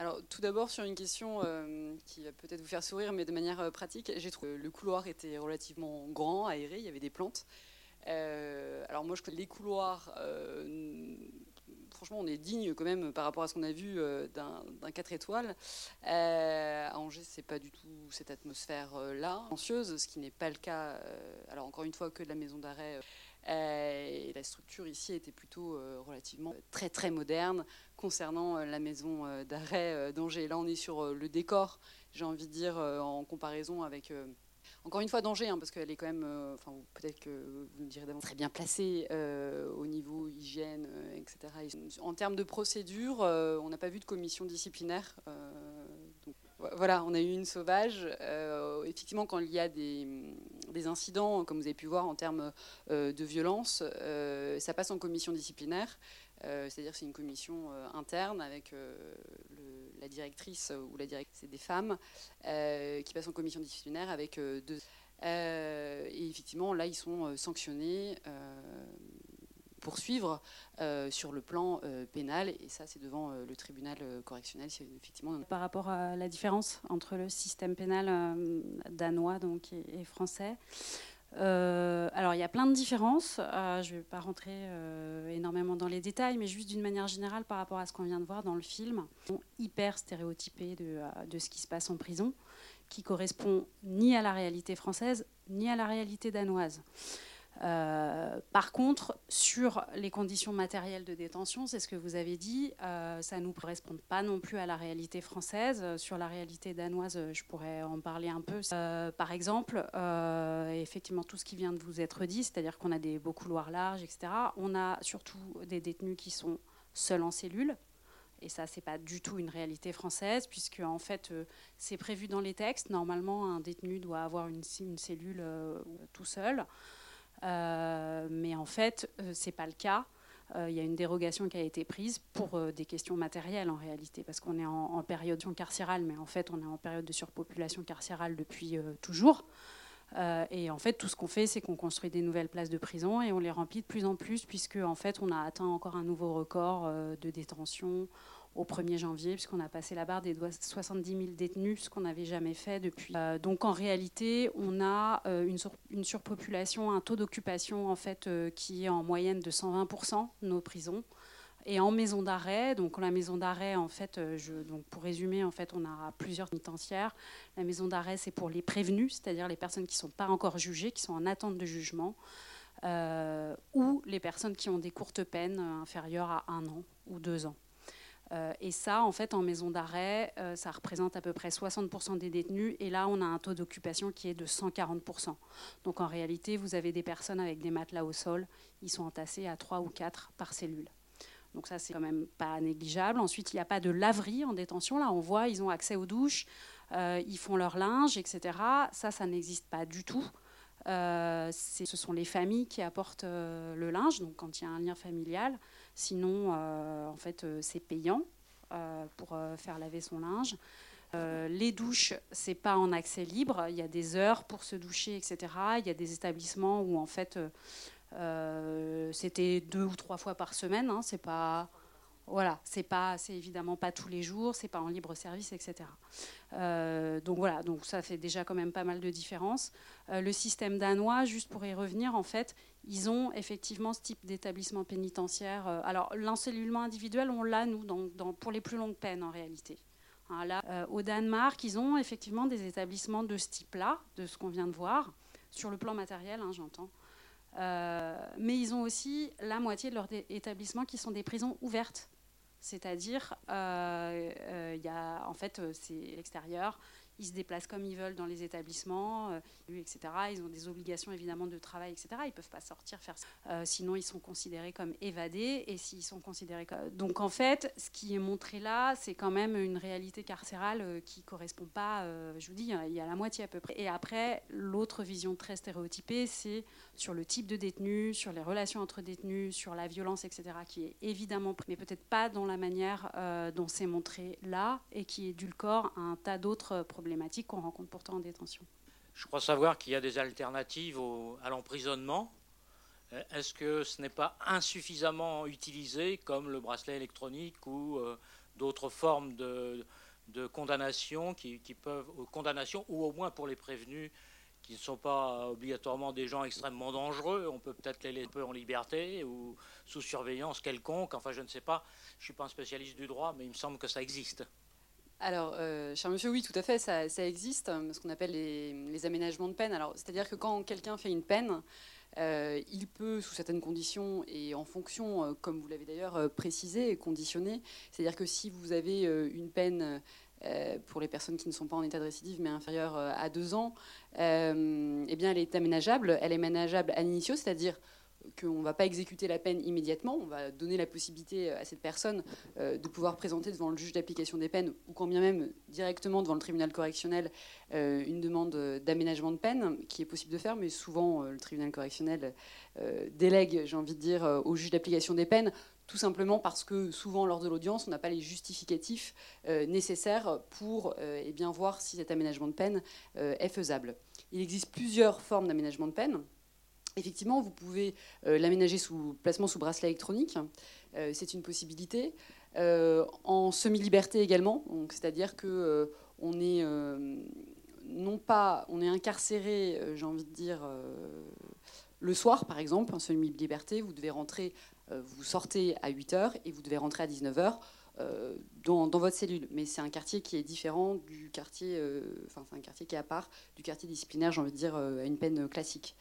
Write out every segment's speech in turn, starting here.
Alors, tout d'abord, sur une question euh, qui va peut-être vous faire sourire, mais de manière euh, pratique, j'ai trouvé que le couloir était relativement grand, aéré, il y avait des plantes. Euh, alors, moi, je les couloirs. franchement, on est digne quand même par rapport à ce qu'on a vu d'un 4 étoiles. à Angers, c'est pas du tout cette atmosphère-là, anxieuse, ce qui n'est pas le cas, alors encore une fois, que de la maison d'arrêt. et la structure ici était plutôt relativement très très moderne, concernant euh, la maison euh, d'arrêt euh, d'Angers. Là, on est sur le décor, j'ai envie de dire, en comparaison avec encore une fois d'Angers, hein, parce qu'elle est quand même, enfin peut-être que vous me direz d'avant, très bien placée au niveau hygiène, etc. En termes de procédure, on n'a pas vu de commission disciplinaire. voilà, on a eu une sauvage. effectivement, quand il y a des, incidents, comme vous avez pu voir en termes de violence, ça passe en commission disciplinaire. Euh, c'est-à-dire c'est une commission euh, interne avec euh, la directrice ou la directrice, des femmes qui passent en commission disciplinaire avec deux. et effectivement, là, ils sont sanctionnés poursuivre sur le plan pénal et ça c'est devant le tribunal correctionnel effectivement par rapport à la différence entre le système pénal danois donc et français euh, alors il y a plein de différences. Euh, je ne vais pas rentrer euh, énormément dans les détails, mais juste d'une manière générale par rapport à ce qu'on vient de voir dans le film, hyper stéréotypé de, de, ce qui se passe en prison, qui correspond ni à la réalité française ni à la réalité danoise. Euh, par contre, sur les conditions matérielles de détention, c'est ce que vous avez dit, euh, ça ne nous correspond pas non plus à la réalité française. Sur la réalité danoise, je pourrais en parler un peu. Euh, par exemple, effectivement, tout ce qui vient de vous être dit, c'est-à-dire qu'on a des beaux couloirs larges, etc. On a surtout des détenus qui sont seuls en cellule. Et ça, c'est pas du tout une réalité française, puisque en fait, c'est prévu dans les textes. Normalement, un détenu doit avoir une cellule tout seul. Euh, mais en fait, euh, ce n'est pas le cas. Euh, il y a une dérogation qui a été prise pour des questions matérielles en réalité, parce qu'on est en, période carcérale, mais en fait on est en période de surpopulation carcérale depuis toujours. et en fait, tout ce qu'on fait, c'est qu'on construit des nouvelles places de prison et on les remplit de plus en plus, puisque en fait, on a atteint encore un nouveau record de détention au 1er janvier, puisqu'on a passé la barre des 70 000 détenus, ce qu'on n'avait jamais fait depuis. Euh, donc en réalité, on a euh, une, surpopulation, un taux d'occupation en fait euh, qui est en moyenne de 120% de nos prisons. Et en maison d'arrêt, donc la maison d'arrêt, en fait, je, donc pour résumer, en fait, on a plusieurs pénitentiaires. La maison d'arrêt, c'est pour les prévenus, c'est-à-dire les personnes qui ne sont pas encore jugées, qui sont en attente de jugement, ou les personnes qui ont des courtes peines inférieures à un an ou deux ans. Euh, et ça, en fait, en maison d'arrêt, euh, ça représente à peu près 60% des détenus. Et là, on a un taux d'occupation qui est de 140%. Donc en réalité, vous avez des personnes avec des matelas au sol. Ils sont entassés à 3 ou 4 par cellule. Donc ça, c'est quand même pas négligeable. Ensuite, il n'y a pas de laverie en détention. Là, on voit, ils ont accès aux douches, euh, ils font leur linge, etc. Ça, ça n'existe pas du tout. ce sont les familles qui apportent le linge, donc quand il y a un lien familial. Sinon, euh, en fait, euh, c'est payant euh, pour faire laver son linge. les douches, c'est pas en accès libre. Il y a des heures pour se doucher, etc. Il y a des établissements où en fait c'était deux ou trois fois par semaine. Hein. c'est pas voilà, c'est pas, c'est évidemment pas tous les jours, c'est pas en libre service, etc. Euh, donc voilà, donc ça fait déjà quand même pas mal de différences. Euh, le système danois, juste pour y revenir, en fait, ils ont effectivement ce type d'établissement pénitentiaire. Euh, alors l'encellulement individuel, on l'a nous dans, pour les plus longues peines en réalité. Hein, là, au Danemark, ils ont effectivement des établissements de ce type-là, de ce qu'on vient de voir, sur le plan matériel, hein, j'entends. mais ils ont aussi la moitié de leurs établissements qui sont des prisons ouvertes c'est-à-dire, euh, euh, il y en fait, euh, c'est l'extérieur, ils se déplacent comme ils veulent dans les établissements, euh, etc. Ils ont des obligations évidemment de travail, etc. Ils ne peuvent pas sortir faire. Euh, sinon, ils sont considérés comme évadés. Et s'ils sont considérés comme... Donc en fait, ce qui est montré là, c'est quand même une réalité carcérale euh, qui ne correspond pas, je vous dis, il y a la moitié à peu près. Et après, l'autre vision très stéréotypée, c'est sur le type de détenu, sur les relations entre détenus, sur la violence, etc., qui est évidemment, mais peut-être pas dans la manière dont c'est montré là, et qui est à un tas d'autres problèmes qu'on rencontre pourtant en détention. Je crois savoir qu'il y a des alternatives à l'emprisonnement. Euh, est-ce que ce n'est pas insuffisamment utilisé comme le bracelet électronique ou euh, d'autres formes de, condamnation qui, peuvent, condamnation ou au moins pour les prévenus qui ne sont pas obligatoirement des gens extrêmement dangereux. On peut peut-être les laisser en liberté ou sous surveillance quelconque. Enfin, je ne sais pas. Je ne suis pas un spécialiste du droit, mais il me semble que ça existe. Alors, euh, cher monsieur, oui, tout à fait, ça, existe, ce qu'on appelle les, aménagements de peine. Alors, c'est-à-dire que quand quelqu'un fait une peine, euh, il peut, sous certaines conditions et en fonction, euh, comme vous l'avez d'ailleurs précisé, conditionné, c'est-à-dire que si vous avez une peine pour les personnes qui ne sont pas en état de récidive mais inférieure à deux ans, eh bien, elle est aménageable. Elle est aménageable à l'initio, c'est-à-dire qu'on ne va pas exécuter la peine immédiatement, on va donner la possibilité à cette personne euh, de pouvoir présenter devant le juge d'application des peines, ou quand bien même directement devant le tribunal correctionnel, euh, une demande d'aménagement de peine, qui est possible de faire, mais souvent euh, le tribunal correctionnel délègue, j'ai envie de dire, au juge d'application des peines, tout simplement parce que souvent lors de l'audience, on n'a pas les justificatifs nécessaires pour eh bien, voir si cet aménagement de peine est faisable. Il existe plusieurs formes d'aménagement de peine. Effectivement, vous pouvez euh, l'aménager sous placement sous bracelet électronique. Euh, c'est une possibilité. Euh, en semi-liberté également, c'est-à-dire que on est non pas, on est incarcéré, j'ai envie de dire, le soir par exemple, en semi-liberté, vous devez rentrer, vous sortez à 8 h et vous devez rentrer à 19 h. Dans, dans, votre cellule. Mais c'est un quartier qui est différent du quartier, enfin c'est un quartier qui est à part du quartier disciplinaire, j'ai envie de dire, à une peine classique.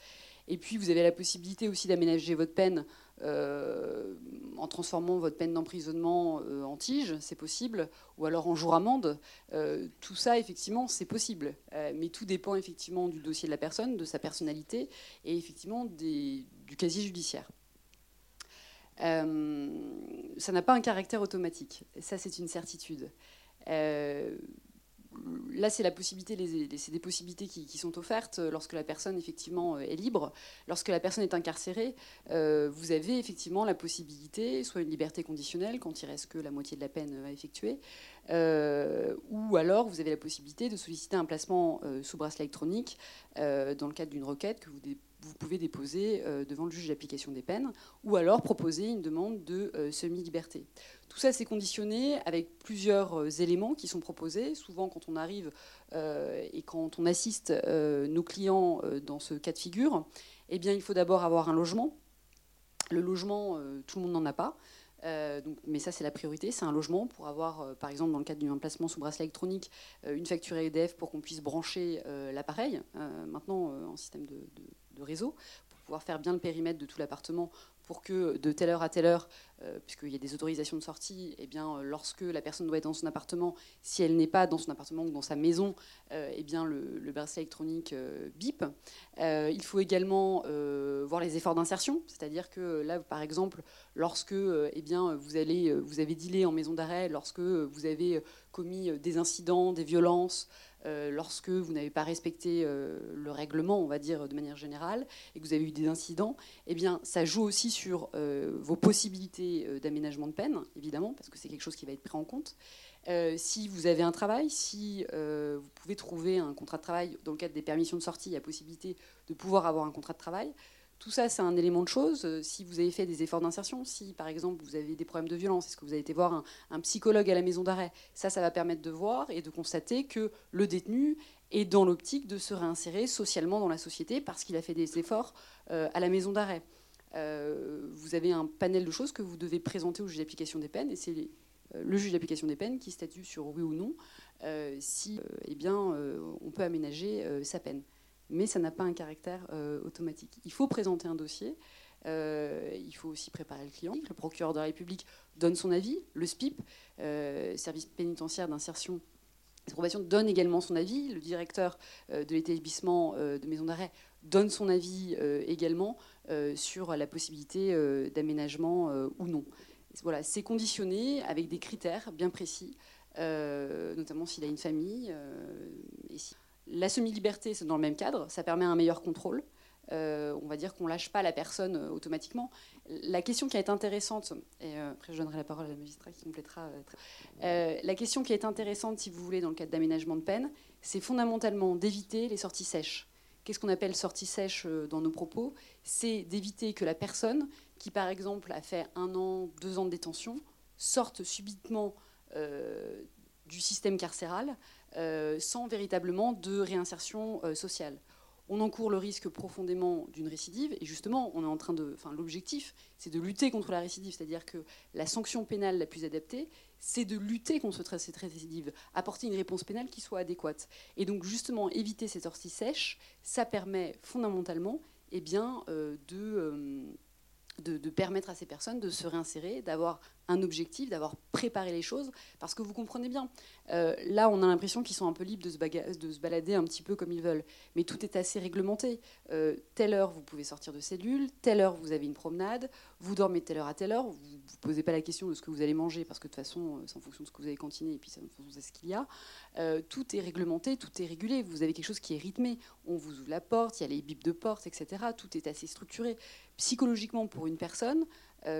Et puis, vous avez la possibilité aussi d'aménager votre peine euh, en transformant votre peine d'emprisonnement euh, en tige, c'est possible, ou alors en jour amende. Euh, tout ça, effectivement, c'est possible. mais tout dépend effectivement du dossier de la personne, de sa personnalité et effectivement du casier judiciaire. ça n'a pas un caractère automatique. Ça, c'est une certitude là, c'est la possibilité, des possibilités qui, sont offertes lorsque la personne effectivement est libre. Lorsque la personne est incarcérée, euh, vous avez effectivement la possibilité, soit une liberté conditionnelle quand il reste que la moitié de la peine à effectuer, euh, ou alors vous avez la possibilité de solliciter un placement euh, sous bracelet électronique dans le cadre d'une requête que vous vous pouvez déposer devant le juge d'application des peines, ou alors proposer une demande de semi-liberté. Tout ça, c'est conditionné avec plusieurs euh, éléments qui sont proposés. Souvent, quand on arrive euh, et quand on assiste euh, nos clients dans ce cas de figure, eh bien, il faut d'abord avoir un logement. Le logement, tout le monde n'en a pas. mais ça, c'est la priorité. C'est un logement pour avoir, par exemple, dans le cadre d'un emplacement sous bracelet électronique, une facture EDF pour qu'on puisse brancher l'appareil, maintenant en système de, réseau, pour pouvoir faire bien le périmètre de tout l'appartement pour que de telle heure à telle heure, euh, puisqu'il y a des autorisations de sortie, eh bien, euh, lorsque la personne doit être dans son appartement, si elle n'est pas dans son appartement ou dans sa maison, euh, eh bien, le, le électronique bip. il faut également voir les efforts d'insertion, c'est-à-dire que là, par exemple, lorsque eh bien, vous, allez, vous avez dealé en maison d'arrêt, lorsque vous avez commis des incidents, des violences, euh, lorsque vous n'avez pas respecté euh, le règlement, on va dire de manière générale, et que vous avez eu des incidents, eh bien, ça joue aussi euh, vos possibilités d'aménagement de peine, évidemment, parce que c'est quelque chose qui va être pris en compte. si vous avez un travail, si vous pouvez trouver un contrat de travail dans le cadre des permissions de sortie, il y a possibilité de pouvoir avoir un contrat de travail. Tout ça, c'est un élément de chose. Euh, si vous avez fait des efforts d'insertion, si par exemple vous avez des problèmes de violence, est-ce que vous avez été voir un, psychologue à la maison d'arrêt? Ça, ça va permettre de voir et de constater que le détenu est dans l'optique de se réinsérer socialement dans la société parce qu'il a fait des efforts euh, à la maison d'arrêt. Euh, vous avez un panel de choses que vous devez présenter au juge d'application des peines et c'est le juge d'application des peines qui statue sur oui ou non si eh bien, on peut aménager sa peine mais ça n'a pas un caractère euh, automatique. Il faut présenter un dossier, euh, il faut aussi préparer le client. Le procureur de la République donne son avis, le SPIP, euh, service pénitentiaire d'insertion et probation, donne également son avis, le directeur de l'établissement de maison d'arrêt donne son avis également sur la possibilité d'aménagement ou non. Voilà, c'est conditionné avec des critères bien précis, notamment s'il a une famille et la semi-liberté, c'est dans le même cadre, ça permet un meilleur contrôle. Euh, on va dire qu'on lâche pas la personne euh, automatiquement. La question qui est intéressante, et euh, après je donnerai la parole à la magistrat qui complétera. la question qui est intéressante, si vous voulez, dans le cadre d'aménagement de peine, c'est fondamentalement d'éviter les sorties sèches. Qu'est-ce qu'on appelle sortie sèche dans nos propos C'est d'éviter que la personne qui, par exemple, a fait un an, deux ans de détention, sorte subitement du système carcéral sans véritablement de réinsertion sociale on encourt le risque profondément d'une récidive. Et justement, on est en train de. Enfin, l'objectif, c'est de lutter contre la récidive. C'est-à-dire que la sanction pénale la plus adaptée, c'est de lutter contre cette récidive, apporter une réponse pénale qui soit adéquate. Et donc, justement, éviter ces sorties sèches, ça permet fondamentalement eh bien, euh, de. Euh, de, permettre à ces personnes de se réinsérer, d'avoir un objectif, d'avoir préparé les choses, parce que vous comprenez bien, euh, là on a l'impression qu'ils sont un peu libres de se, de se, balader un petit peu comme ils veulent, mais tout est assez réglementé. Euh, telle heure vous pouvez sortir de cellule, telle heure vous avez une promenade, vous dormez telle heure à telle heure, vous ne posez pas la question de ce que vous allez manger, parce que de toute façon euh, c'est en fonction de ce que vous avez cantiné et puis c'est en fonction de ce qu'il y a. tout est réglementé, tout est régulé, vous avez quelque chose qui est rythmé, on vous ouvre la porte, il y a les bips de porte, etc. Tout est assez structuré. Psychologiquement pour une personne,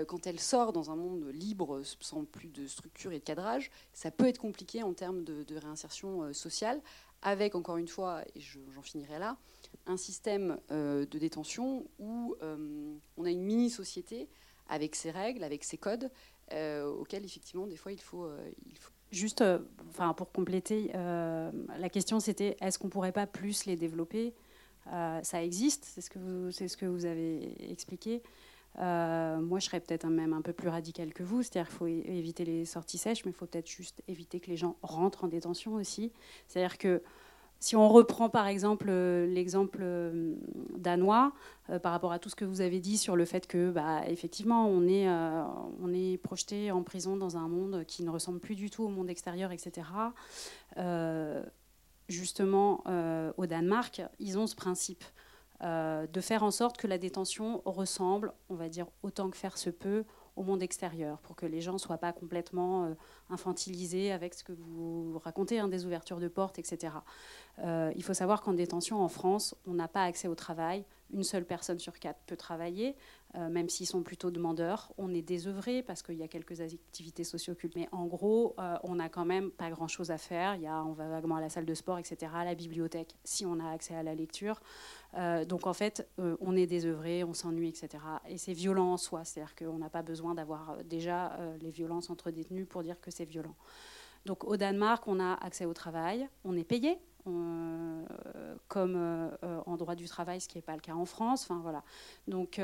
quand elle sort dans un monde libre, sans plus de structure et de cadrage, ça peut être compliqué en termes de, réinsertion euh, sociale, avec, encore une fois, et j'en finirai là, un système euh, de détention où on a une mini-société avec ses règles, avec ses codes, auxquels, effectivement, des fois, il faut... Juste, enfin, pour compléter, la question c'était est-ce qu'on pourrait pas plus les développer? Ça existe, c'est ce que vous avez expliqué. Euh, moi, je serais peut-être même un peu plus radical que vous, c'est-à-dire qu'il faut éviter les sorties sèches, mais il faut peut-être juste éviter que les gens rentrent en détention aussi. C'est-à-dire que si on reprend par exemple euh, l'exemple euh, danois par rapport à tout ce que vous avez dit sur le fait que, bah, effectivement, on est, on est projeté en prison dans un monde qui ne ressemble plus du tout au monde extérieur, etc. justement, au Danemark, ils ont ce principe euh, de faire en sorte que la détention ressemble, on va dire autant que faire se peut, au monde extérieur, pour que les gens ne soient pas complètement euh, infantilisés avec ce que vous racontez, hein, des ouvertures de portes, etc. Euh, il faut savoir qu'en détention en France, on n'a pas accès au travail. Une seule personne sur quatre peut travailler. Euh, même s'ils sont plutôt demandeurs. On est désœuvré parce qu'il y a quelques activités sociocultes. Mais en gros, euh, on n'a quand même pas grand-chose à faire. Il y a, on va vaguement à la salle de sport, etc., à la bibliothèque, si on a accès à la lecture. Euh, donc en fait, on est désœuvré, on s'ennuie, etc. Et c'est violent en soi. C'est-à-dire qu'on n'a pas besoin d'avoir déjà les violences entre détenus pour dire que c'est violent. Donc au Danemark, on a accès au travail, on est payé, comme en droit du travail, ce qui n'est pas le cas en France. Enfin, voilà. Donc,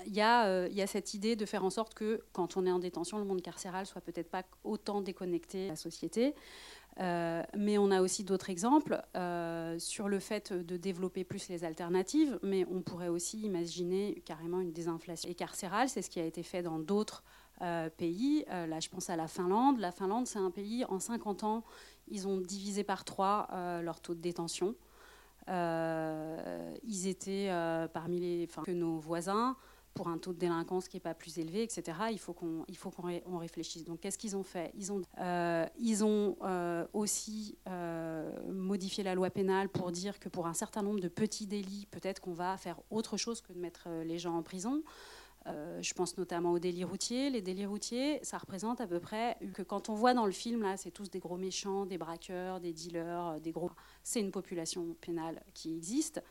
euh, il y, a, cette idée de faire en sorte que quand on est en détention, le monde carcéral soit peut-être pas autant déconnecté de la société. Euh, mais on a aussi d'autres exemples euh, sur le fait de développer plus les alternatives, mais on pourrait aussi imaginer carrément une désinflation. Et carcérale, c'est ce qui a été fait dans d'autres pays. là, je pense à la Finlande. La Finlande, c'est un pays, en 50 ans, ils ont divisé par trois leur taux de détention. ils étaient parmi les, que nos voisins pour un taux de délinquance qui n'est pas plus élevé, etc. Il faut qu'on il faut qu'on réfléchisse. Donc, qu'est-ce qu'ils ont fait? Ils ont, euh, ils ont euh, aussi euh, modifié la loi pénale pour dire que pour un certain nombre de petits délits, peut-être qu'on va faire autre chose que de mettre les gens en prison. je pense notamment aux délits routiers. Les délits routiers, ça représente à peu près que quand on voit dans le film là, c'est tous des gros méchants, des braqueurs, des dealers, des gros. C'est une population pénale qui existe.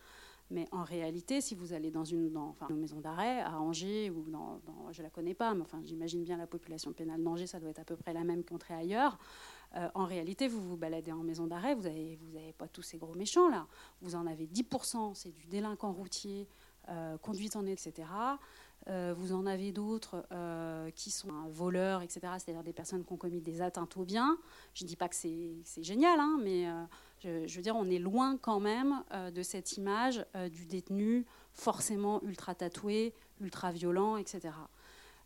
Mais en réalité, si vous allez dans une, enfin, maison d'arrêt à Angers ou dans, je la connais pas, mais enfin, j'imagine bien la population pénale d'Angers, ça doit être à peu près la même qu'entrée ailleurs. Euh, en réalité, vous vous baladez en maison d'arrêt, vous n'avez vous avez pas tous ces gros méchants là. Vous en avez 10%, c'est du délinquant routier, euh, conduite en etc. Euh, vous en avez d'autres qui sont voleurs, etc. C'est-à-dire des personnes qui ont commis des atteintes aux biens. Je ne dis pas que c'est génial, hein, mais je, veux dire, on est loin quand même euh, de cette image euh, du détenu forcément ultra tatoué, ultra violent, etc.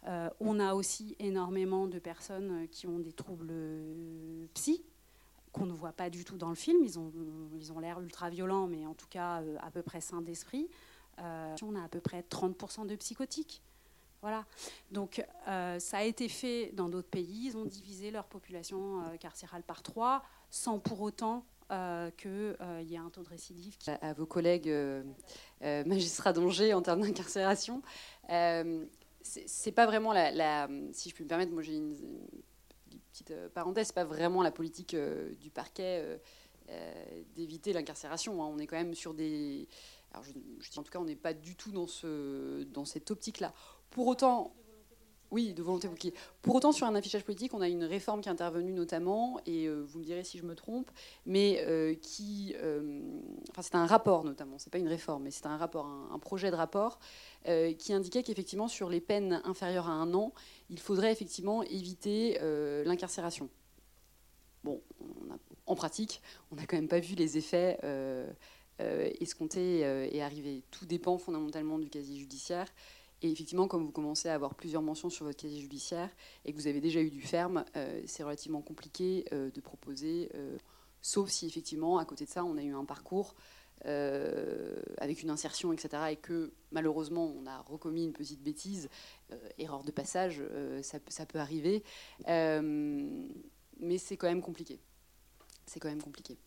Euh, on a aussi énormément de personnes qui ont des troubles psy qu'on ne voit pas du tout dans le film. Ils ont, ils ont l'air ultra violents, mais en tout cas à peu près sains d'esprit. on a à peu près 30% de psychotiques. Voilà. Donc ça a été fait dans d'autres pays. Ils ont divisé leur population carcérale par trois, sans pour autant euh, qu'il euh, y a un taux de récidive. À, vos collègues euh, magistrats d'Angers en termes d'incarcération, c'est pas vraiment la, Si je peux me permettre, moi j'ai une, petite parenthèse, c'est pas vraiment la politique du parquet d'éviter l'incarcération. Hein. On est quand même sur des. Alors je, en tout cas, on n'est pas du tout dans, ce, dans cette optique-là. Pour autant, Oui, de volonté. Pour autant, sur un affichage politique, on a une réforme qui est intervenue notamment, et euh, vous me direz si je me trompe, mais euh, qui. Euh, enfin, c'est un rapport notamment, c'est pas une réforme, mais c'est un rapport, un, projet de rapport qui indiquait qu'effectivement, sur les peines inférieures à un an, il faudrait effectivement éviter l'incarcération. Bon, en pratique, on n'a quand même pas vu les effets escomptés et arrivés. Tout dépend fondamentalement du casier judiciaire. Et effectivement, comme vous commencez à avoir plusieurs mentions sur votre casier judiciaire et que vous avez déjà eu du ferme, euh, c'est relativement compliqué euh, de proposer, euh, sauf si effectivement, à côté de ça, on a eu un parcours avec une insertion, etc. Et que malheureusement, on a recommis une petite bêtise, erreur de passage, ça, ça, peut arriver. mais c'est quand même compliqué. C'est quand même compliqué.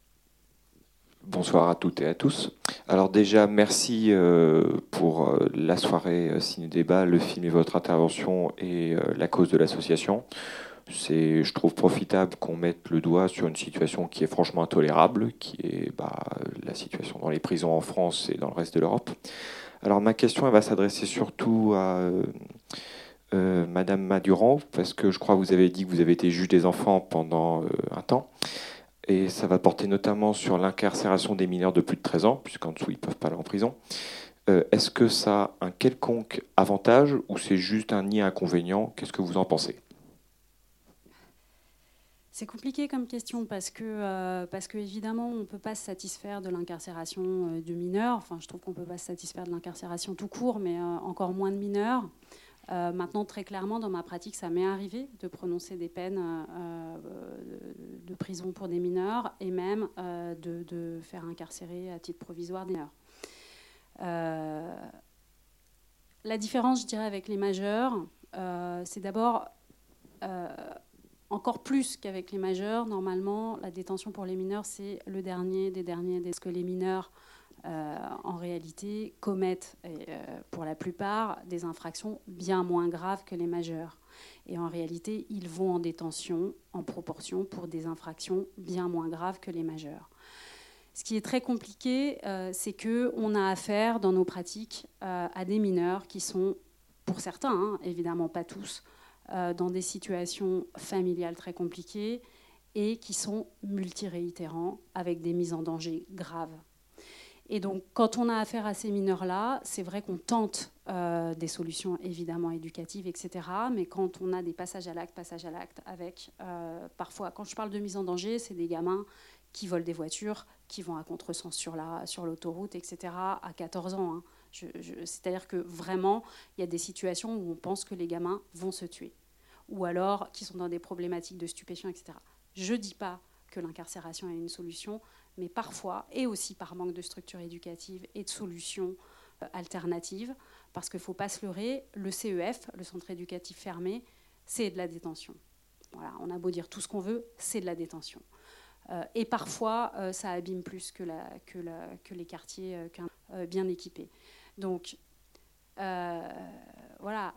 Bonsoir à toutes et à tous. Alors déjà, merci euh, pour euh, la soirée euh, ciné-débat, le film et votre intervention et la cause de l'association. C'est, je trouve, profitable qu'on mette le doigt sur une situation qui est franchement intolérable, qui est bah, la situation dans les prisons en France et dans le reste de l'Europe. Alors ma question, elle va s'adresser surtout à Madame Madurand, parce que je crois que vous avez dit que vous avez été juge des enfants pendant un temps et ça va porter notamment sur l'incarcération des mineurs de plus de 13 ans, puisqu'en dessous, ils ne peuvent pas aller en prison. Euh, est-ce que ça a un quelconque avantage ou c'est juste un nid inconvénient? Qu'est-ce que vous en pensez? C'est compliqué comme question parce que, euh, parce que évidemment, on ne peut pas se satisfaire de l'incarcération euh, de mineurs. Enfin, je trouve qu'on ne peut pas se satisfaire de l'incarcération tout court, mais encore moins de mineurs. Euh, maintenant, très clairement, dans ma pratique, ça m'est arrivé de prononcer des peines euh, de, prison pour des mineurs et même euh, de, faire incarcérer à titre provisoire des mineurs. la différence, je dirais, avec les majeurs, c'est d'abord encore plus qu'avec les majeurs. Normalement, la détention pour les mineurs, c'est le dernier des derniers. Est-ce que les mineurs en réalité, commettent, euh, pour la plupart, des infractions bien moins graves que les majeurs. Et en réalité, ils vont en détention en proportion pour des infractions bien moins graves que les majeurs. Ce qui est très compliqué, euh, c'est qu'on a affaire dans nos pratiques à des mineurs qui sont, pour certains, hein, évidemment pas tous, dans des situations familiales très compliquées et qui sont multiréitérants avec des mises en danger graves. Et donc, quand on a affaire à ces mineurs-là, c'est vrai qu'on tente euh, des solutions évidemment éducatives, etc. Mais quand on a des passages à l'acte, passages à l'acte, avec euh, parfois, quand je parle de mise en danger, c'est des gamins qui volent des voitures, qui vont à contresens sur la sur l'autoroute, etc. à 14 ans. Hein. C'est-à-dire que vraiment, il y a des situations où on pense que les gamins vont se tuer, ou alors qui sont dans des problématiques de stupéfiants, etc. Je ne dis pas que l'incarcération est une solution, mais parfois, et aussi par manque de structure éducative et de solutions euh, alternatives, parce qu'il ne faut pas se leurrer, le CEF, le centre éducatif fermé, c'est de la détention. Voilà, on a beau dire tout ce qu'on veut, c'est de la détention. Euh, et parfois, euh, ça abîme plus que, la, que, la, que les quartiers bien équipés. Donc, voilà,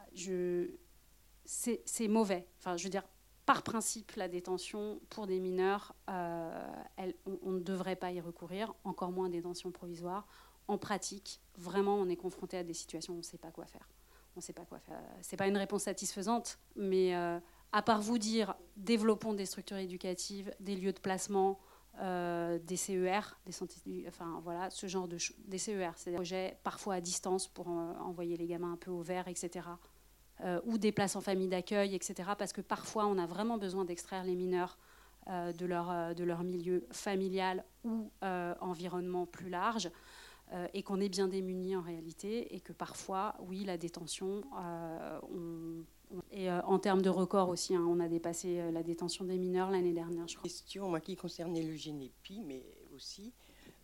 c'est mauvais. Enfin, je veux dire, par principe, la détention pour des mineurs, euh, on, ne devrait pas y recourir, encore moins détention provisoire. En pratique, vraiment, on est confronté à des situations où on ne sait pas quoi faire. On sait pas quoi faire. C'est pas une réponse satisfaisante, mais euh, à part vous dire, développons des structures éducatives, des lieux de placement, euh, des CER, des enfin voilà, ce genre de des CER, c'est des projets parfois à distance pour envoyer les gamins un peu au vert, etc. Euh, ou des places en famille d'accueil, etc. Parce que parfois, on a vraiment besoin d'extraire les mineurs euh, de, leur, euh, de leur milieu familial ou environnement plus large. et qu'on est bien démunis en réalité, et que parfois, oui, la détention, et en termes de record aussi, hein, on a dépassé la détention des mineurs l'année dernière, je crois. Question, moi, qui concernait le GNEPI, mais aussi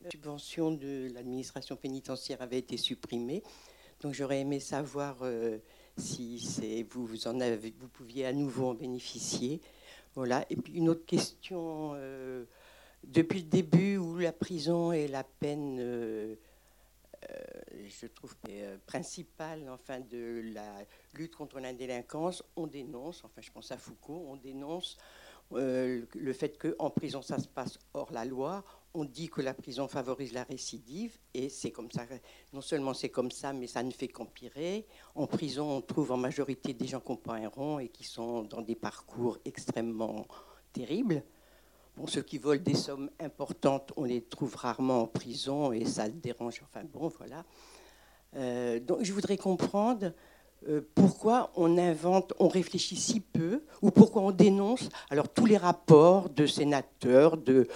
la subvention de l'administration pénitentiaire avait été supprimée. Donc j'aurais aimé savoir si vous, vous, en avez, vous pouviez à nouveau en bénéficier. Voilà. Et puis une autre question. Euh, depuis le début où la prison est la peine, euh, euh, je trouve, principale enfin, de la lutte contre la délinquance, on dénonce, enfin je pense à Foucault, on dénonce le fait qu'en prison ça se passe hors la loi, on dit que la prison favorise la récidive, et c'est comme ça. Non seulement c'est comme ça, mais ça ne fait qu'empirer. En prison, on trouve en majorité des gens qui n'ont pas un rond et qui sont dans des parcours extrêmement terribles. Bon, ceux qui volent des sommes importantes, on les trouve rarement en prison et ça dérange. Enfin bon, voilà. Euh, donc je voudrais comprendre euh, pourquoi on invente, on réfléchit si peu, ou pourquoi on dénonce alors tous les rapports de sénateurs, de,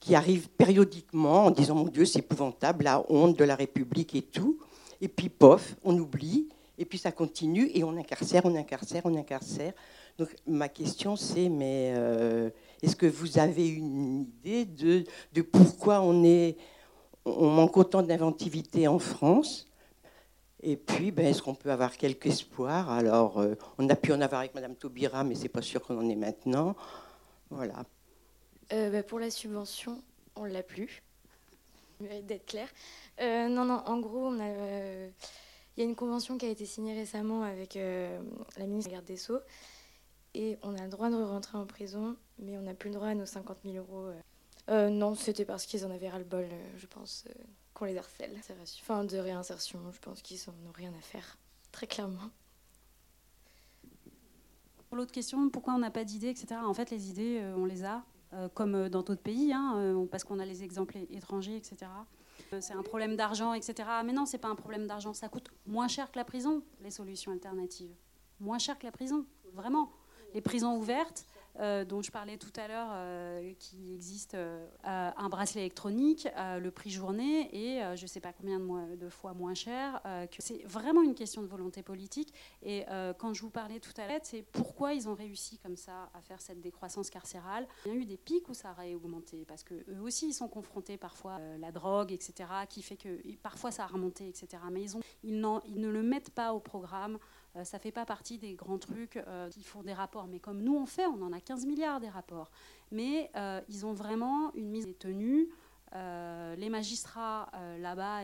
qui arrivent périodiquement en disant mon Dieu c'est épouvantable, la honte de la République et tout, et puis pof, on oublie, et puis ça continue et on incarcère, on incarcère, on incarcère. Donc ma question c'est mais euh, est-ce que vous avez une idée de, de pourquoi on est on manque autant d'inventivité en France? Et puis, ben, est-ce qu'on peut avoir quelque espoir? Alors, euh, on a pu en avoir avec Madame Taubira, mais c'est pas sûr qu'on en ait maintenant. Voilà. Euh, ben, pour la subvention, on l'a plus. D'être clair. Euh, non, non. En gros, il y a une convention qui a été signée récemment avec la ministre de la Garde des Sceaux, et on a le droit de rentrer en prison, mais on n'a plus le droit à nos 50 000 euros. non, c'était parce qu'ils en avaient ras le bol, je pense les harcèle. Enfin, de réinsertion, je pense qu'ils n'en ont rien à faire, très clairement. Pour l'autre question, pourquoi on n'a pas d'idées, etc. En fait, les idées, euh, on les a, euh, comme euh, dans d'autres pays, hein, parce qu'on a les exemples étrangers, etc. C'est un problème d'argent, etc. Mais non, c'est pas un problème d'argent. Ça coûte moins cher que la prison, les solutions alternatives. Moins cher que la prison, vraiment. Les prisons ouvertes, euh, dont je parlais tout à l'heure, euh, qui existe euh, un bracelet électronique, le prix journée et je ne sais pas combien de, fois moins cher. c'est vraiment une question de volonté politique. Et quand je vous parlais tout à l'heure, c'est pourquoi ils ont réussi comme ça à faire cette décroissance carcérale. Il y a eu des pics où ça a augmenté parce que eux aussi ils sont confrontés parfois à la drogue, etc., qui fait que parfois ça a remonté, etc. Mais ils, ont, ils ne le mettent pas au programme. Euh, ça ne fait pas partie des grands trucs euh, qui font des rapports. Mais comme nous on fait, on en a 15 milliards des rapports. Mais euh, ils ont vraiment une mise tenue. les magistrats là-bas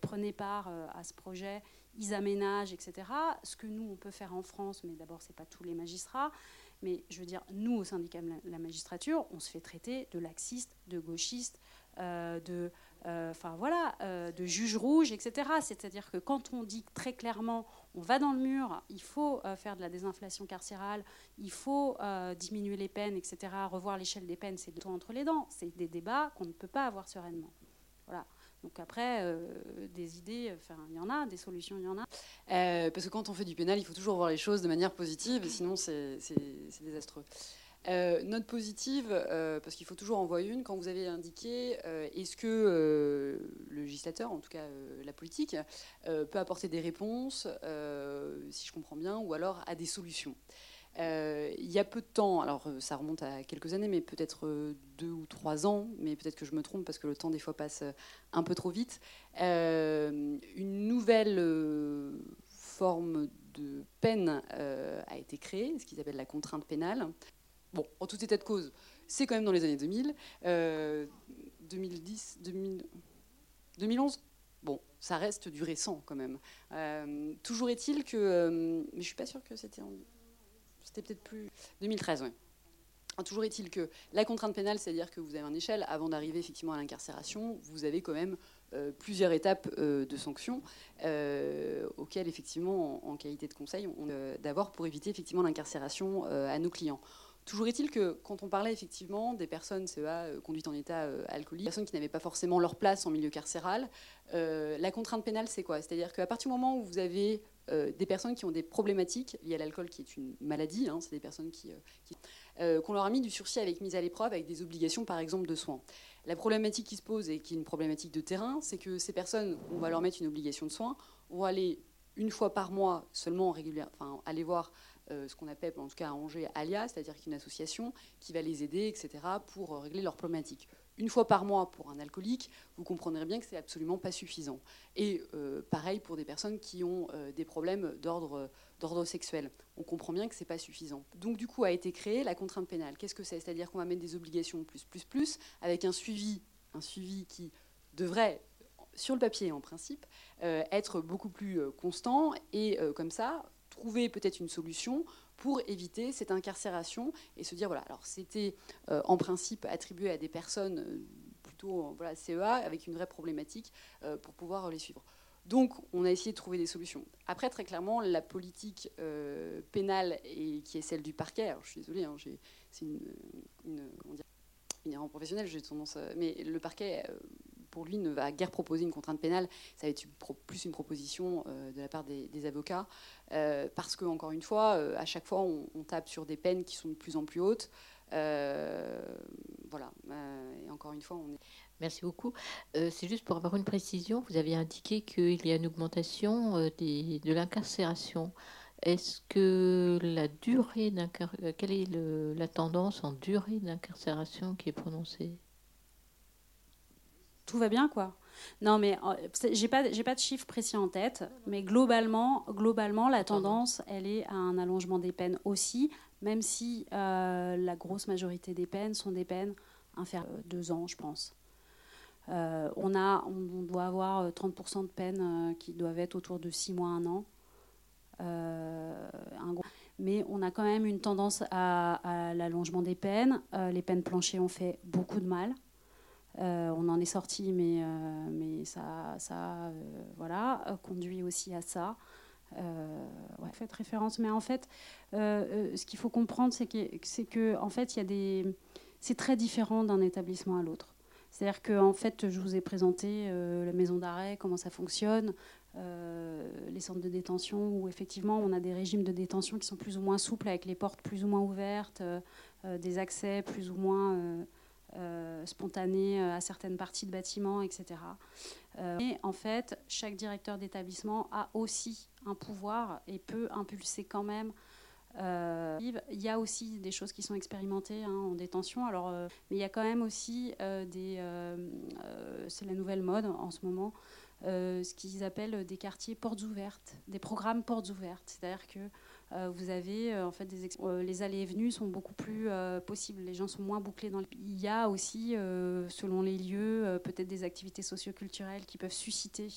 prenaient part à ce projet, ils aménagent, etc. Ce que nous on peut faire en France, mais d'abord c'est pas tous les magistrats. Mais je veux dire, nous au syndicat de la magistrature, on se fait traiter de laxistes, de gauchistes, de enfin voilà, de juges rouges, etc. C'est-à-dire que quand on dit très clairement on va dans le mur, il faut euh, faire de la désinflation carcérale, il faut euh, diminuer les peines, etc., revoir l'échelle des peines, c'est de tout entre les dents. C'est des débats qu'on ne peut pas avoir sereinement. Voilà. Donc après, euh, des idées, il y en a, des solutions, il y en a. parce que quand on fait du pénal, il faut toujours voir les choses de manière positive, sinon c'est désastreux. Euh, note positive, euh, parce qu'il faut toujours envoyer une, quand vous avez indiqué, euh, est-ce que le législateur, en tout cas la politique, peut apporter des réponses, si je comprends bien, ou alors à des solutions. Il y a peu de temps, alors ça remonte à quelques années, mais peut-être deux ou trois ans, mais peut-être que je me trompe parce que le temps des fois passe un peu trop vite, une nouvelle forme de peine a été créée, ce qu'ils appellent la contrainte pénale, Bon, en tout état de cause, c'est quand même dans les années 2000. 2010, 2011 Bon, ça reste du récent quand même. Euh, toujours est-il que. Euh, mais je suis pas sûre que c'était. En, c'était peut-être plus. 2013, oui. Toujours est-il que la contrainte pénale, c'est-à-dire que vous avez une échelle, avant d'arriver effectivement à l'incarcération, vous avez quand même euh, plusieurs étapes de sanctions auxquelles, effectivement, en, qualité de conseil, on d'abord pour éviter effectivement l'incarcération à nos clients. Toujours est-il que quand on parlait effectivement des personnes CEA euh, conduites en état euh, alcoolique, des personnes qui n'avaient pas forcément leur place en milieu carcéral, euh, la contrainte pénale, c'est quoi? C'est-à-dire qu'à partir du moment où vous avez des personnes qui ont des problématiques liées à l'alcool, qui est une maladie, hein, c'est des personnes qui, qu'on leur a mis du sursis avec mise à l'épreuve, avec des obligations par exemple de soins. La problématique qui se pose et qui est une problématique de terrain, c'est que ces personnes, on va leur mettre une obligation de soins, on va aller une fois par mois seulement régulière, enfin aller voir ce qu'on appelle en tout cas à Angers ALIA, c'est-à-dire qu'une association qui va les aider, etc., pour euh, régler leurs problématiques. Une fois par mois pour un alcoolique, vous comprendrez bien que c'est absolument pas suffisant. Et euh, pareil pour des personnes qui ont des problèmes d'ordre d'ordre sexuel. On comprend bien que c'est pas suffisant. Donc du coup a été créée la contrainte pénale. Qu'est-ce que c'est? C'est-à-dire qu'on va mettre des obligations plus plus plus avec un suivi, un suivi qui devrait sur le papier en principe, être beaucoup plus constant et comme ça, trouver peut-être une solution pour éviter cette incarcération et se dire voilà, alors c'était en principe attribué à des personnes plutôt voilà, CEA avec une vraie problématique pour pouvoir les suivre. Donc, on a essayé de trouver des solutions. Après, très clairement, la politique euh, pénale, et, qui est celle du parquet, alors je suis désolée, hein, c'est une, une, erreur professionnelle, j'ai tendance mais le parquet, euh, pour lui, ne va guère proposer une contrainte pénale, ça va être plus une proposition euh, de la part des, avocats, parce que, encore une fois, à chaque fois, on, tape sur des peines qui sont de plus en plus hautes. voilà, et encore une fois, on est... Merci beaucoup. Euh, c'est juste pour avoir une précision. Vous avez indiqué qu'il y a une augmentation euh, de l'incarcération. Est-ce que la durée euh, quelle est la tendance en durée d'incarcération qui est prononcée? Tout va bien, quoi. Non, mais j'ai pas, j'ai pas de chiffres précis en tête, mais globalement, globalement, la tendance, elle est à un allongement des peines aussi, même si la grosse majorité des peines sont des peines inférieures à deux ans, je pense. Euh, on, a, on, doit avoir 30% euh, de peines euh, qui doivent être autour de 6 mois, 1 an. mais on a quand même une tendance à, l'allongement des peines. les peines planchées ont fait beaucoup de mal. On en est sorti, mais, mais ça, ça voilà, conduit aussi à ça. faites référence. Mais en fait, ce qu'il faut comprendre, c'est que, c'est que en fait, il y a des, c'est très différent d'un établissement à l'autre. C'est-à-dire que en fait, je vous ai présenté euh, la maison d'arrêt, comment ça fonctionne, euh, les centres de détention, où effectivement on a des régimes de détention qui sont plus ou moins souples, avec les portes plus ou moins ouvertes, euh, des accès plus ou moins spontanés à certaines parties de bâtiments, etc. et en fait, chaque directeur d'établissement a aussi un pouvoir et peut impulser quand même euh, il y a aussi des choses qui sont expérimentées hein, en détention, alors, euh, mais il y a quand même aussi euh, des. c'est la nouvelle mode en ce moment, ce qu'ils appellent des quartiers portes ouvertes, des programmes portes ouvertes. C'est-à-dire que vous avez en fait des les allées et venues sont beaucoup plus possibles, les gens sont moins bouclés dans le. Il y a aussi, selon les lieux, peut-être des activités socioculturelles qui peuvent susciter,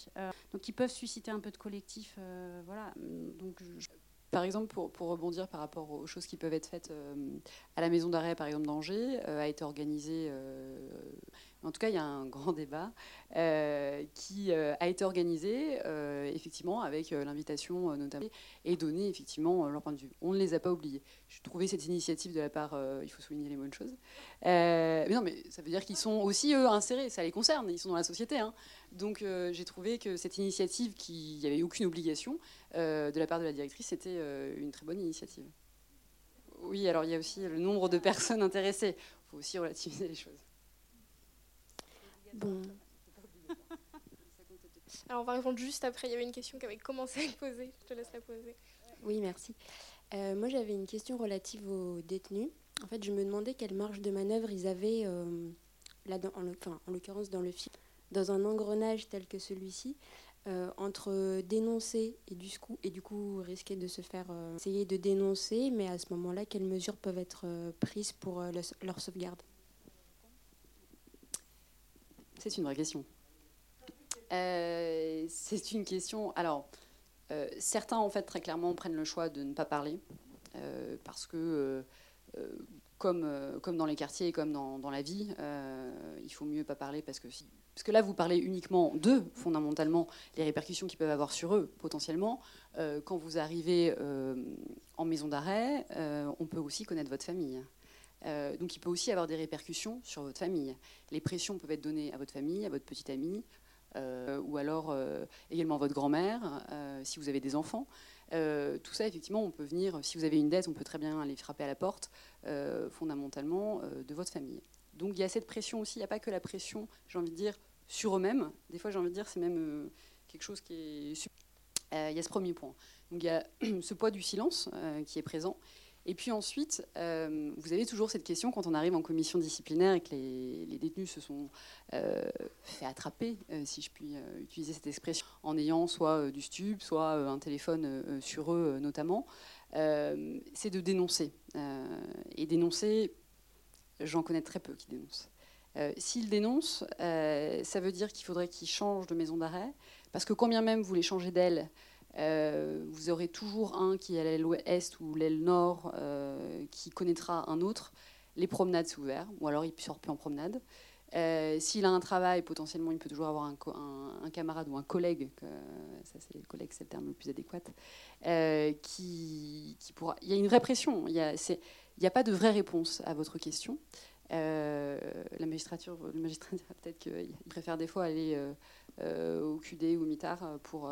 donc qui peuvent susciter un peu de collectif, voilà. Donc par exemple, pour, rebondir par rapport aux choses qui peuvent être faites euh, à la maison d'arrêt, par exemple d'Angers, euh, a été organisé euh, en tout cas, il y a un grand débat euh, qui euh, a été organisé, euh, effectivement, avec l'invitation notamment, et donné, effectivement, leur point de vue. On ne les a pas oubliés. Je trouvais cette initiative de la part, il faut souligner les bonnes choses. mais non, mais ça veut dire qu'ils sont aussi, eux, insérés, ça les concerne, ils sont dans la société. Hein. Donc j'ai trouvé que cette initiative, qui n'y avait aucune obligation de la part de la directrice, c'était une très bonne initiative. Oui, alors il y a aussi le nombre de personnes intéressées. Il faut aussi relativiser les choses. Bon. Alors on va répondre juste après. Il y avait une question qui avait commencé à être posée. Je te laisse la poser. Oui, merci. Euh, moi, j'avais une question relative aux détenus. En fait, je me demandais quelle marge de manœuvre ils avaient, euh, là, dans, en, enfin, en l'occurrence dans le film, dans un engrenage tel que celui-ci, euh, entre dénoncer et du, coup, et du coup risquer de se faire essayer de dénoncer, mais à ce moment-là, quelles mesures peuvent être prises pour leur sauvegarde? C'est une vraie question. Euh, c'est une question. Alors, euh, certains, en fait, très clairement, prennent le choix de ne pas parler euh, parce que, comme, comme dans les quartiers, comme dans, dans la vie, il faut mieux pas parler parce que si. Parce que là, vous parlez uniquement d'eux, fondamentalement, les répercussions qu'ils peuvent avoir sur eux, potentiellement. quand vous arrivez en maison d'arrêt, on peut aussi connaître votre famille. Euh, donc il peut aussi avoir des répercussions sur votre famille. Les pressions peuvent être données à votre famille, à votre petite amie, euh, ou alors euh, également à votre grand-mère, si vous avez des enfants. tout ça, effectivement, on peut venir, si vous avez une dette, on peut très bien aller frapper à la porte, fondamentalement, de votre famille. Donc il y a cette pression aussi, il n'y a pas que la pression, j'ai envie de dire, sur eux-mêmes. Des fois, j'ai envie de dire, c'est même quelque chose qui est... il y a ce premier point. Donc il y a ce poids du silence qui est présent. Et puis ensuite, euh, vous avez toujours cette question quand on arrive en commission disciplinaire et que les, détenus se sont euh, fait attraper, euh, si je puis utiliser cette expression, en ayant soit du stup, soit un téléphone sur eux notamment, c'est de dénoncer. et dénoncer, j'en connais très peu qui dénoncent. S'ils dénoncent, ça veut dire qu'il faudrait qu'ils changent de maison d'arrêt, parce que quand bien même vous les changez d'elle, vous aurez toujours un qui est à l'aile ouest ou l'aile nord qui connaîtra un autre. Les promenades, c'est ouvert, ou alors il sort plus en promenade. S'il a un travail, potentiellement, il peut toujours avoir un, camarade ou un collègue, ça c'est le terme le plus adéquat, qui, pourra. Il y a une y a, il n'y a pas de vraie réponse à votre question. Euh, la magistrature, le magistrat peut-être qu'il préfère des fois aller euh, euh, au QD ou mitard pour,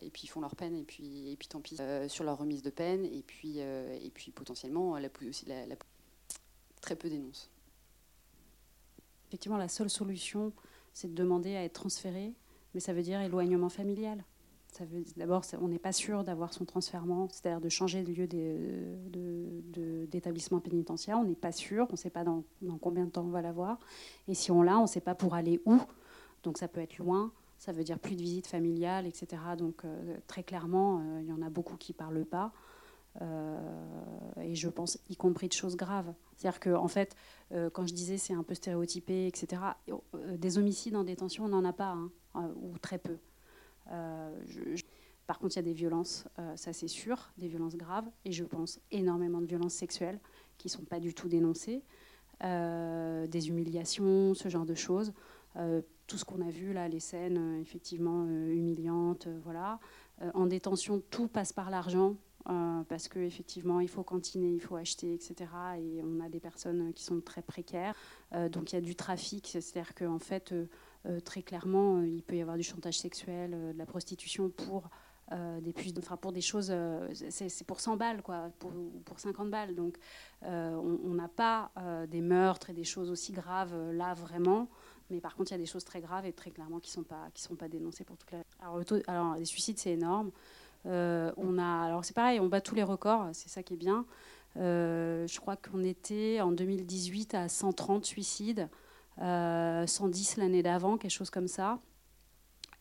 et puis ils font leur peine et puis, et puis tant pis sur leur remise de peine et puis, et puis potentiellement la, aussi très peu dénoncent. Effectivement, la seule solution, c'est de demander à être transféré, mais ça veut dire éloignement familial. D'abord, on n'est pas sûr d'avoir son transfèrement, c'est-à-dire de changer de lieu d'établissement pénitentiaire. On n'est pas sûr, on ne sait pas dans, combien de temps on va l'avoir. Et si on l'a, on ne sait pas pour aller où. Donc ça peut être loin, ça veut dire plus de visites familiales, etc. Donc euh, très clairement, euh, il y en a beaucoup qui ne parlent pas. Euh, et je pense y compris de choses graves. C'est-à-dire que, en fait, quand je disais c'est un peu stéréotypé, etc., des homicides en détention, on n'en a pas, hein, ou très peu. Par contre, il y a des violences, ça c'est sûr, des violences graves, et je pense énormément de violences sexuelles qui ne sont pas du tout dénoncées, des humiliations, ce genre de choses. Tout ce qu'on a vu là, les scènes effectivement humiliantes, voilà. en détention, tout passe par l'argent. parce qu'effectivement, il faut cantiner, il faut acheter, etc. Et on a des personnes qui sont très précaires. donc il y a du trafic, c'est-à-dire qu'en fait, euh, très clairement, euh, il peut y avoir du chantage sexuel, euh, de la prostitution pour des choses, c'est pour 100 balles, quoi, pour, pour 50 balles. Donc, on n'a pas des meurtres et des choses aussi graves là vraiment. Mais par contre, il y a des choses très graves et très clairement qui ne sont, pas, dénoncées pour toute la. Alors, alors les suicides, c'est énorme. on a, alors c'est pareil, on bat tous les records, c'est ça qui est bien. je crois qu'on était en 2018 à 130 suicides. 110 euh, l'année d'avant, quelque chose comme ça.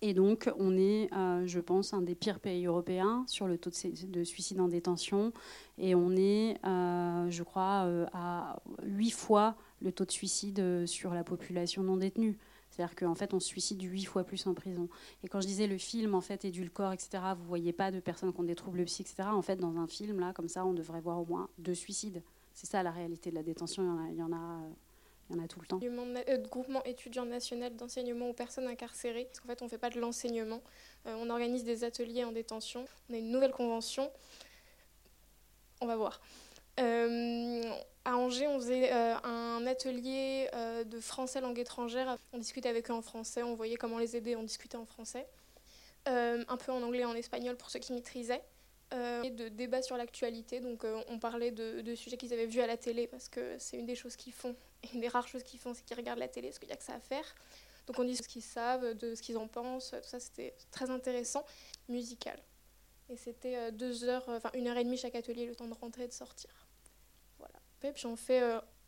Et donc, on est, euh, je pense, un des pires pays européens sur le taux de, suicide en détention. Et on est, euh, je crois, à 8 fois le taux de suicide sur la population non détenue. C'est-à-dire qu'en fait, on se suicide 8 fois plus en prison. Et quand je disais le film, en fait, édulcore, etc., vous voyez pas de personnes qui ont des troubles psy, etc. En fait, dans un film, là, comme ça, on devrait voir au moins deux suicides. C'est ça la réalité de la détention. Il y en a, il y en a il y en a tout le temps. Euh, de groupement étudiant national d'enseignement aux personnes incarcérées. Parce qu'en fait, on ne fait pas de l'enseignement. Euh, on organise des ateliers en détention. On a une nouvelle convention. On va voir. Euh, à Angers, on faisait un atelier de français langue étrangère. On discutait avec eux en français, on voyait comment les aider, on discutait en français. un peu en anglais et en espagnol pour ceux qui maîtrisaient. Euh, de débats sur l'actualité. Donc euh, on parlait de, sujets qu'ils avaient vus à la télé parce que c'est une des choses qu'ils font. Une des rares choses qu'ils font, c'est qu'ils regardent la télé parce qu'il n'y a que ça à faire. Donc on dit ce qu'ils savent, de ce qu'ils en pensent. Tout ça, c'était très intéressant. Musical. Et c'était euh, deux heures, enfin une heure et demie chaque atelier, le temps de rentrer et de sortir. Puis on fait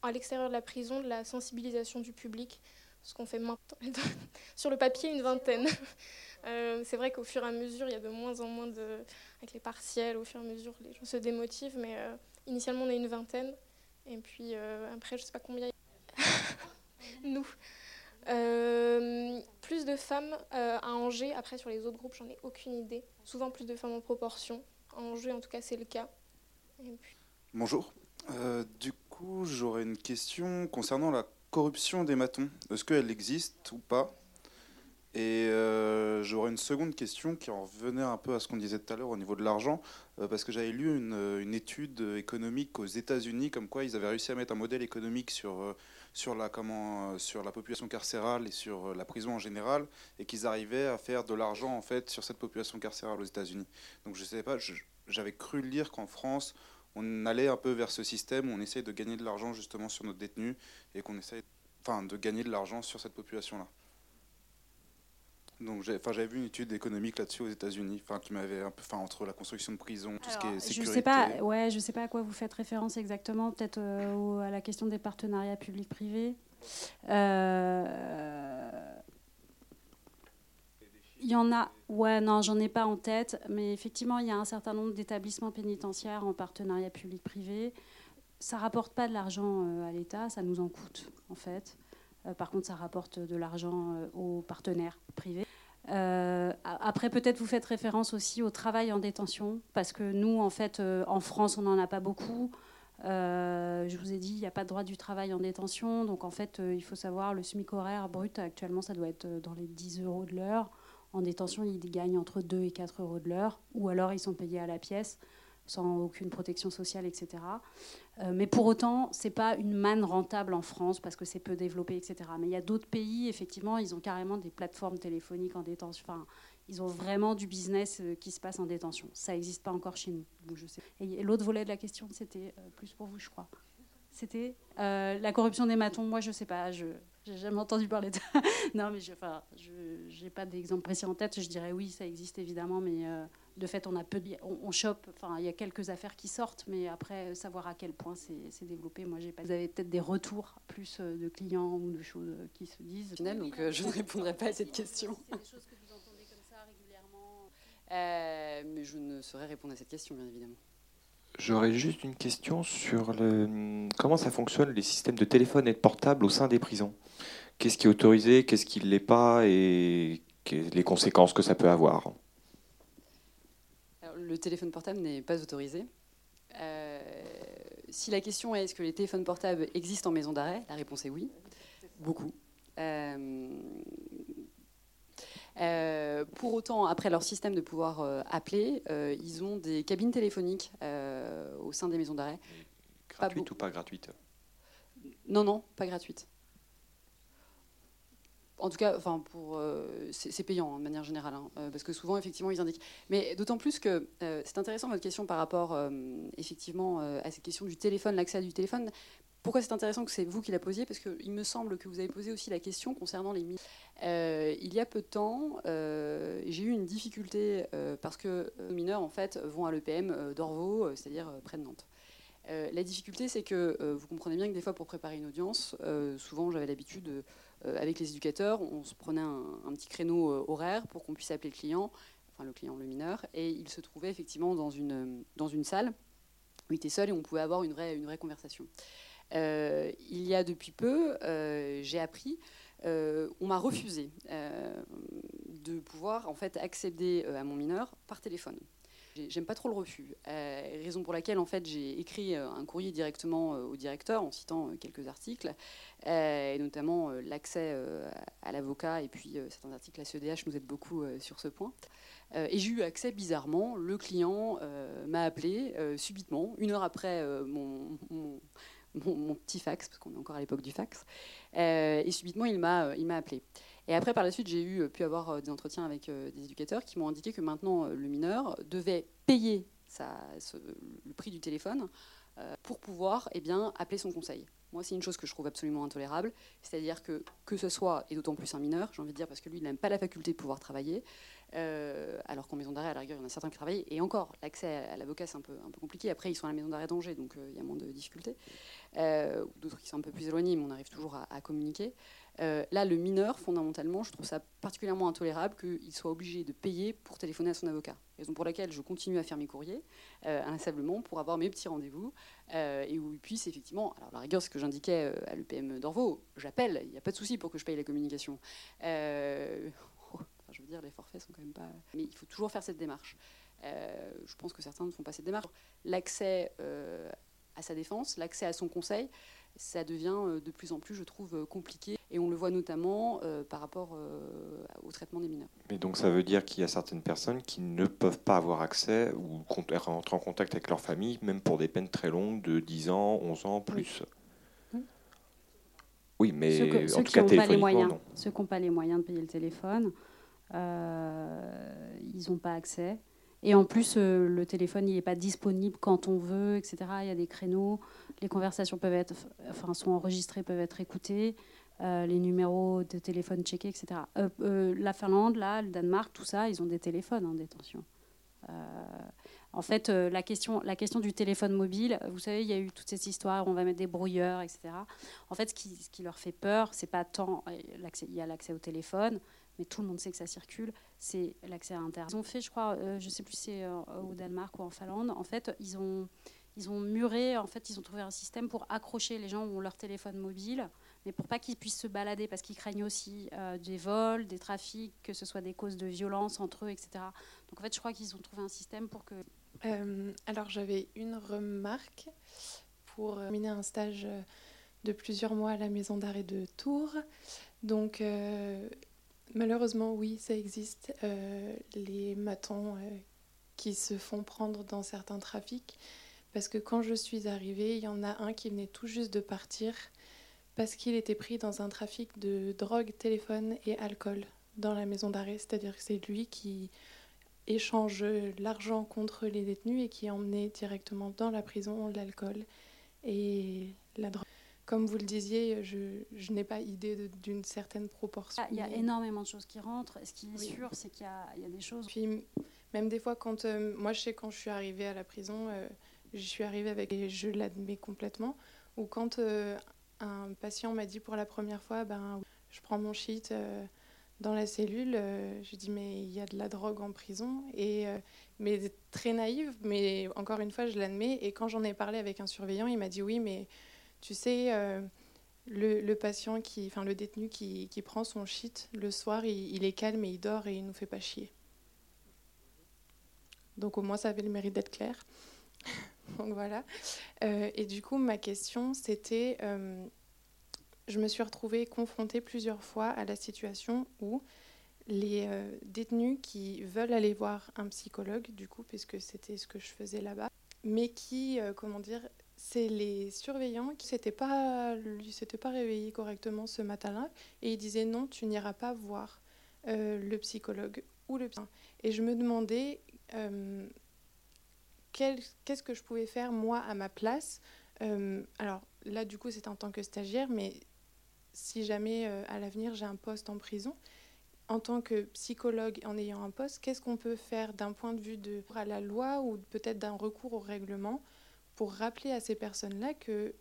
à l'extérieur de la prison de la sensibilisation du public, ce qu'on fait maintenant. Sur le papier, une vingtaine. c'est vrai qu'au fur et à mesure, il y a de moins en moins de, avec les partiels, au fur et à mesure, les gens se démotivent. Mais euh, initialement, on est une vingtaine. Et puis euh, après, je ne sais pas combien. Nous. Euh, plus de femmes à Angers. Après, sur les autres groupes, j'en ai aucune idée. Souvent plus de femmes en proportion. À Angers, en tout cas, c'est le cas. Bonjour. Du coup, j'aurais une question concernant la corruption des matons. Est-ce qu'elle existe ou pas? Et euh, j'aurais une seconde question qui en revenait un peu à ce qu'on disait tout à l'heure au niveau de l'argent, euh, parce que j'avais lu une, étude économique aux États-Unis, comme quoi ils avaient réussi à mettre un modèle économique sur, euh, sur, la, comment, sur la population carcérale et sur la prison en général, et qu'ils arrivaient à faire de l'argent en fait sur cette population carcérale aux États-Unis. Donc je ne sais pas, j'avais cru lire qu'en France, on allait un peu vers ce système où on essaye de gagner de l'argent justement sur notre détenus et qu'on essaye enfin, de gagner de l'argent sur cette population-là. Donc j'avais vu une étude économique là-dessus aux États-Unis, enfin qui m'avait un peu, enfin entre la construction de prisons, tout ce qui est sécurité. Je sais pas, ouais, je sais pas à quoi vous faites référence exactement, peut-être euh, à la question des partenariats publics-privés. Euh, il y en a, ouais, non, j'en ai pas en tête, mais effectivement, il y a un certain nombre d'établissements pénitentiaires en partenariat public-privé. Ça rapporte pas de l'argent euh, à l'État, ça nous en coûte en fait. par contre, ça rapporte de l'argent aux partenaires privés. après, peut-être vous faites référence aussi au travail en détention, parce que nous, en fait, en France, on n'en a pas beaucoup. je vous ai dit, il n'y a pas de droit du travail en détention. Donc, en fait, il faut savoir, le SMIC horaire brut, actuellement, ça doit être dans les 10 euros de l'heure. En détention, ils gagnent entre 2 et 4 euros de l'heure, ou alors ils sont payés à la pièce sans aucune protection sociale, etc. Euh, mais pour autant, ce n'est pas une manne rentable en France parce que c'est peu développé, etc. Mais il y a d'autres pays, effectivement, ils ont carrément des plateformes téléphoniques en détention. Enfin, ils ont vraiment du business euh, qui se passe en détention. Ça n'existe pas encore chez nous. je sais. Et l'autre volet de la question, c'était euh, plus pour vous, je crois. C'était la corruption des matons. Moi, je ne sais pas. Je n'ai jamais entendu parler de ça. non, mais je n'ai pas d'exemple précis en tête. Je dirais oui, ça existe évidemment, mais de fait, on a peu, on, chope. Enfin, il y a quelques affaires qui sortent, mais après savoir à quel point c'est développé, moi, j'ai pas. Vous avez peut-être des retours plus euh, de clients ou de choses euh, qui se disent. Donc, euh, je ne répondrai pas à cette question. C'est des choses que vous entendez comme ça régulièrement. mais je ne saurais répondre à cette question, bien évidemment. J'aurais juste une question sur le, comment ça fonctionne les systèmes de téléphone et de portable au sein des prisons? Qu'est-ce qui est autorisé, qu'est-ce qui ne l'est pas et les conséquences que ça peut avoir? Le téléphone portable n'est pas autorisé. Euh, si la question est est-ce que les téléphones portables existent en maison d'arrêt, la réponse est oui, beaucoup. Euh, euh, pour autant, après leur système de pouvoir appeler, ils ont des cabines téléphoniques au sein des maisons d'arrêt. Gratuites ou pas gratuites? Non, non, pas gratuites en tout cas, enfin, pour, euh, c'est payant hein, de manière générale, hein, euh, parce que souvent, effectivement, ils indiquent. Mais d'autant plus que euh, c'est intéressant votre question par rapport, effectivement, à cette question du téléphone, l'accès du téléphone. Pourquoi c'est intéressant que c'est vous qui la posiez? Parce qu'il me semble que vous avez posé aussi la question concernant les mineurs. il y a peu de temps, j'ai eu une difficulté parce que les mineurs, en fait, vont à l'EPM d'Orvaux, c'est-à-dire près de Nantes. la difficulté, c'est que vous comprenez bien que des fois, pour préparer une audience, souvent j'avais l'habitude de euh, avec les éducateurs, on se prenait un, petit créneau euh, horaire pour qu'on puisse appeler le client, enfin le client, le mineur, et il se trouvait effectivement dans une, dans une salle où il était seul et on pouvait avoir une vraie, une vraie conversation. Euh, il y a depuis peu, j'ai appris, on m'a refusé de pouvoir en fait accéder à mon mineur par téléphone. J'aime pas trop le refus. Euh, raison pour laquelle en fait j'ai écrit euh, un courrier directement euh, au directeur en citant quelques articles, et notamment l'accès à l'avocat et puis certains articles la CEDH nous aide beaucoup sur ce point. et j'ai eu accès bizarrement. Le client m'a appelé subitement, une heure après mon, petit fax, parce qu'on est encore à l'époque du fax, et subitement il m'a appelé. Et après, par la suite, j'ai eu euh, pu avoir euh, des entretiens avec euh, des éducateurs qui m'ont indiqué que maintenant, le mineur devait payer le prix du téléphone pour pouvoir eh bien, appeler son conseil. Moi, c'est une chose que je trouve absolument intolérable. C'est-à-dire que, que ce soit, et d'autant plus un mineur, j'ai envie de dire, parce que lui, il n'a pas la faculté de pouvoir travailler, alors qu'en maison d'arrêt, à la rigueur, il y en a certains qui travaillent. Et encore, l'accès à l'avocat, c'est un peu, un peu compliqué. Après, ils sont à la maison d'arrêt d'Angers, donc il y a moins de difficultés. D'autres qui sont un peu plus éloignés, mais on arrive toujours à communiquer. Euh, là, le mineur, fondamentalement, je trouve ça particulièrement intolérable qu'il soit obligé de payer pour téléphoner à son avocat. Raison pour laquelle je continue à faire mes courriers euh, pour avoir mes petits rendez-vous euh, et où il puisse effectivement, alors la rigueur, ce que j'indiquais à l'EPM d'Orvaux, j'appelle, il n'y a pas de souci pour que je paye la communication. je veux dire, les forfaits sont quand même pas. Mais il faut toujours faire cette démarche. je pense que certains ne font pas cette démarche. L'accès à sa défense, l'accès à son conseil, ça devient euh, de plus en plus, je trouve, euh, compliqué. Et on le voit notamment euh, par rapport au traitement des mineurs. Mais donc ça veut dire qu'il y a certaines personnes qui ne peuvent pas avoir accès ou rentrer en contact avec leur famille, même pour des peines très longues de 10 ans, 11 ans, plus. Oui, mais ceux, en tout cas, pas les moyens, Ceux qui n'ont pas les moyens de payer le téléphone, ils n'ont pas accès. Et en plus, le téléphone n'est pas disponible quand on veut, etc. Il y a des créneaux les conversations peuvent être, enfin, sont enregistrées, peuvent être écoutées, euh, les numéros de téléphone checkés, etc. Euh, euh, la Finlande, là, le Danemark, tout ça, ils ont des téléphones en détention. en fait, la, question, la question du téléphone mobile, vous savez, il y a eu toute cette histoire, on va mettre des brouilleurs, etc. En fait, ce qui, leur fait peur, c'est pas tant y a l'accès au téléphone, mais tout le monde sait que ça circule, c'est l'accès à Internet. Ils ont fait, je crois, je sais plus si c'est au Danemark ou en Finlande, en fait, ils ont ils ont muré, en fait, ils ont trouvé un système pour accrocher les gens où ont leur téléphone mobile, mais pour pas qu'ils puissent se balader, parce qu'ils craignent aussi euh, des vols, des trafics, que ce soit des causes de violence entre eux, etc. Donc en fait, je crois qu'ils ont trouvé un système pour que... Euh, alors j'avais une remarque pour terminer un stage de plusieurs mois à la maison d'arrêt de Tours. Donc euh, malheureusement, oui, ça existe, les matons qui se font prendre dans certains trafics. Parce que quand je suis arrivée, il y en a un qui venait tout juste de partir parce qu'il était pris dans un trafic de drogue, téléphone et alcool dans la maison d'arrêt. C'est-à-dire que c'est lui qui échange l'argent contre les détenus et qui emmenait directement dans la prison l'alcool et la drogue. Comme vous le disiez, je, je n'ai pas idée d'une certaine proportion. Ah, il y a énormément de choses qui rentrent. Ce qui est sûr, c'est qu'il y, y, a des choses. Puis, même des fois, quand. Euh, moi, je sais, quand je suis arrivée à la prison, euh, je suis arrivée avec, et je l'admets complètement, ou quand euh, un patient m'a dit pour la première fois, ben, je prends mon shit dans la cellule, je dis mais il y a de la drogue en prison, et, mais très naïve, mais encore une fois, je l'admets, et quand j'en ai parlé avec un surveillant, il m'a dit oui, mais tu sais... Le, le, patient qui, enfin le détenu qui, prend son shit le soir, il, est calme et il dort et il nous fait pas chier. Donc au moins ça avait le mérite d'être clair. Donc voilà. Euh, et du coup, ma question, c'était, euh, je me suis retrouvée confrontée plusieurs fois à la situation où les euh, détenus qui veulent aller voir un psychologue, du coup, puisque c'était ce que je faisais là-bas, mais qui, comment dire, c'est les surveillants qui s'étaient pas, s'étaient pas réveillés correctement ce matin-là, et ils disaient non, tu n'iras pas voir le psychologue ou le psy. Et je me demandais qu'est-ce que je pouvais faire moi à ma place? Euh, Alors là, du coup, c'est en tant que stagiaire, mais si jamais euh, à l'avenir j'ai un poste en prison, en tant que psychologue en ayant un poste, qu'est-ce qu'on peut faire d'un point de vue de à la loi ou peut-être d'un recours au règlement pour rappeler à ces personnes-là que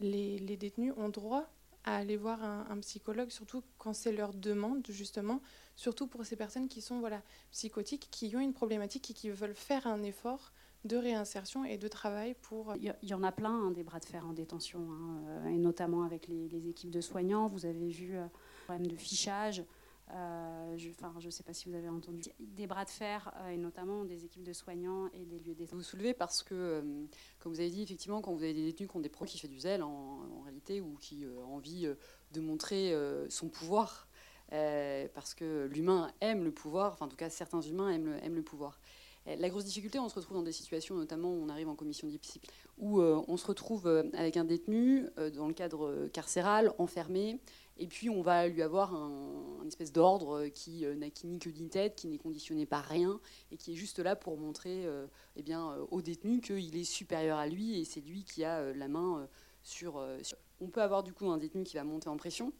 les, les, détenus ont droit à aller voir un, psychologue, surtout quand c'est leur demande, justement, surtout pour ces personnes qui sont voilà, psychotiques, qui ont une problématique et qui veulent faire un effort de réinsertion et de travail pour... Il y en a plein, hein, des bras de fer en détention, hein, euh, et notamment avec les, équipes de soignants. Vous avez vu euh, problème de fichage. Euh, je ne sais pas si vous avez entendu des bras de fer, et notamment des équipes de soignants et des lieux des... Vous soulevez parce que, comme vous avez dit, effectivement, quand vous avez des détenus qui ont des pros qui fait du zèle en, réalité, ou qui ont envie de montrer son pouvoir, parce que l'humain aime le pouvoir, enfin en tout cas certains humains aiment le pouvoir. La grosse difficulté, on se retrouve dans des situations, notamment on arrive en commission discipline, où euh, on se retrouve euh, avec un détenu euh, dans le cadre carcéral, enfermé, et puis on va lui avoir un, espèce d'ordre qui n'a ni que d'une tête, qui n'est conditionné par rien, et qui est juste là pour montrer eh bien, au détenu qu'il est supérieur à lui, et c'est lui qui a la main sur, On peut avoir du coup un détenu qui va monter en pression,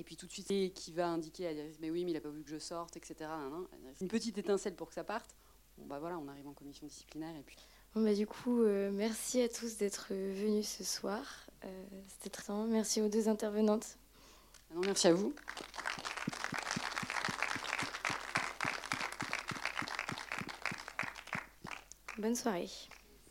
et puis tout de suite, qui va indiquer à dire mais oui, mais il n'a pas voulu que je sorte, etc. Une petite étincelle pour que ça parte bah voilà, on arrive en commission disciplinaire et puis. Bah du coup, euh, merci à tous d'être venus ce soir. Euh, c'était très bien. Merci aux deux intervenantes. Merci à vous. Bonne soirée.